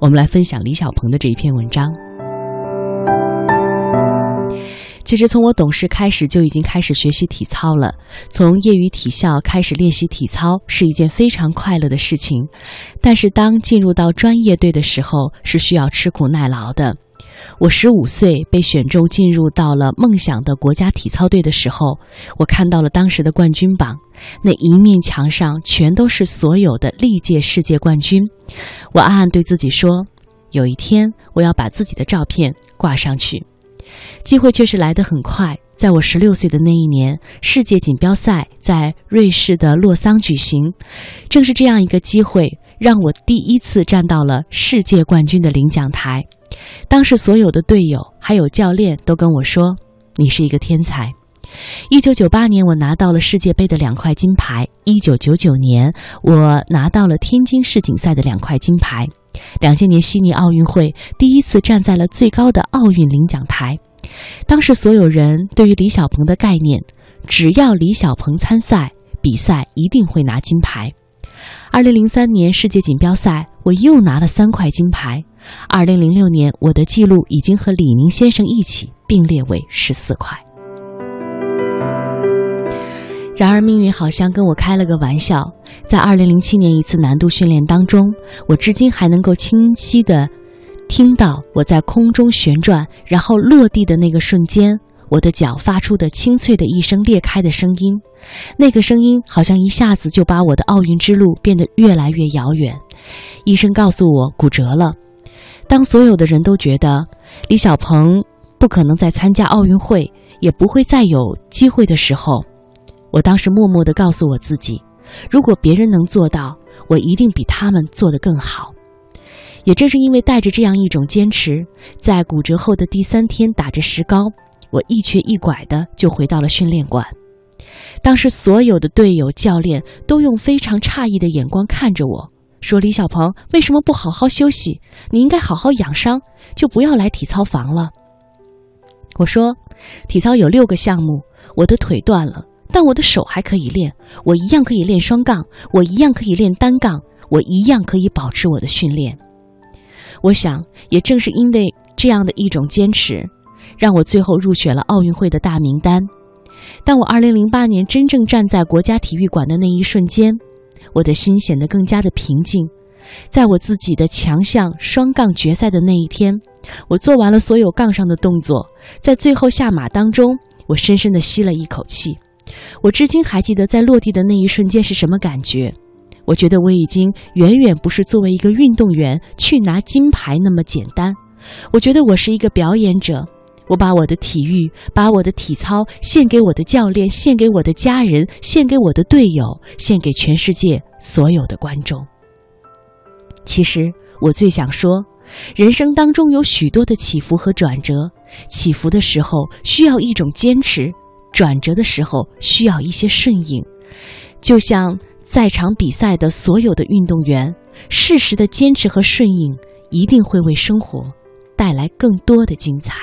我们来分享李小鹏的这一篇文章。其实从我懂事开始就已经开始学习体操了。从业余体校开始练习体操是一件非常快乐的事情，但是当进入到专业队的时候是需要吃苦耐劳的。我十五岁被选中进入到了梦想的国家体操队的时候，我看到了当时的冠军榜，那一面墙上全都是所有的历届世界冠军。我暗暗对自己说，有一天我要把自己的照片挂上去。机会确实来得很快，在我十六岁的那一年，世界锦标赛在瑞士的洛桑举行，正是这样一个机会，让我第一次站到了世界冠军的领奖台。当时所有的队友还有教练都跟我说：“你是一个天才。”一九九八年，我拿到了世界杯的两块金牌；一九九九年，我拿到了天津世锦赛的两块金牌；两千年悉尼奥运会，第一次站在了最高的奥运领奖台。当时所有人对于李小鹏的概念，只要李小鹏参赛，比赛一定会拿金牌。二零零三年世界锦标赛，我又拿了三块金牌。二零零六年，我的记录已经和李宁先生一起并列为十四块。然而，命运好像跟我开了个玩笑，在二零零七年一次难度训练当中，我至今还能够清晰的听到我在空中旋转，然后落地的那个瞬间，我的脚发出的清脆的一声裂开的声音。那个声音好像一下子就把我的奥运之路变得越来越遥远。医生告诉我骨折了。当所有的人都觉得李小鹏不可能再参加奥运会，也不会再有机会的时候，我当时默默地告诉我自己：如果别人能做到，我一定比他们做得更好。也正是因为带着这样一种坚持，在骨折后的第三天打着石膏，我一瘸一拐的就回到了训练馆。当时所有的队友、教练都用非常诧异的眼光看着我。说李小鹏为什么不好好休息？你应该好好养伤，就不要来体操房了。我说，体操有六个项目，我的腿断了，但我的手还可以练，我一样可以练双杠，我一样可以练单杠，我一样可以保持我的训练。我想，也正是因为这样的一种坚持，让我最后入选了奥运会的大名单。当我二零零八年真正站在国家体育馆的那一瞬间。我的心显得更加的平静，在我自己的强项双杠决赛的那一天，我做完了所有杠上的动作，在最后下马当中，我深深的吸了一口气。我至今还记得在落地的那一瞬间是什么感觉。我觉得我已经远远不是作为一个运动员去拿金牌那么简单，我觉得我是一个表演者。我把我的体育，把我的体操献给我的教练，献给我的家人，献给我的队友，献给全世界所有的观众。其实我最想说，人生当中有许多的起伏和转折，起伏的时候需要一种坚持，转折的时候需要一些顺应。就像在场比赛的所有的运动员，适时的坚持和顺应，一定会为生活带来更多的精彩。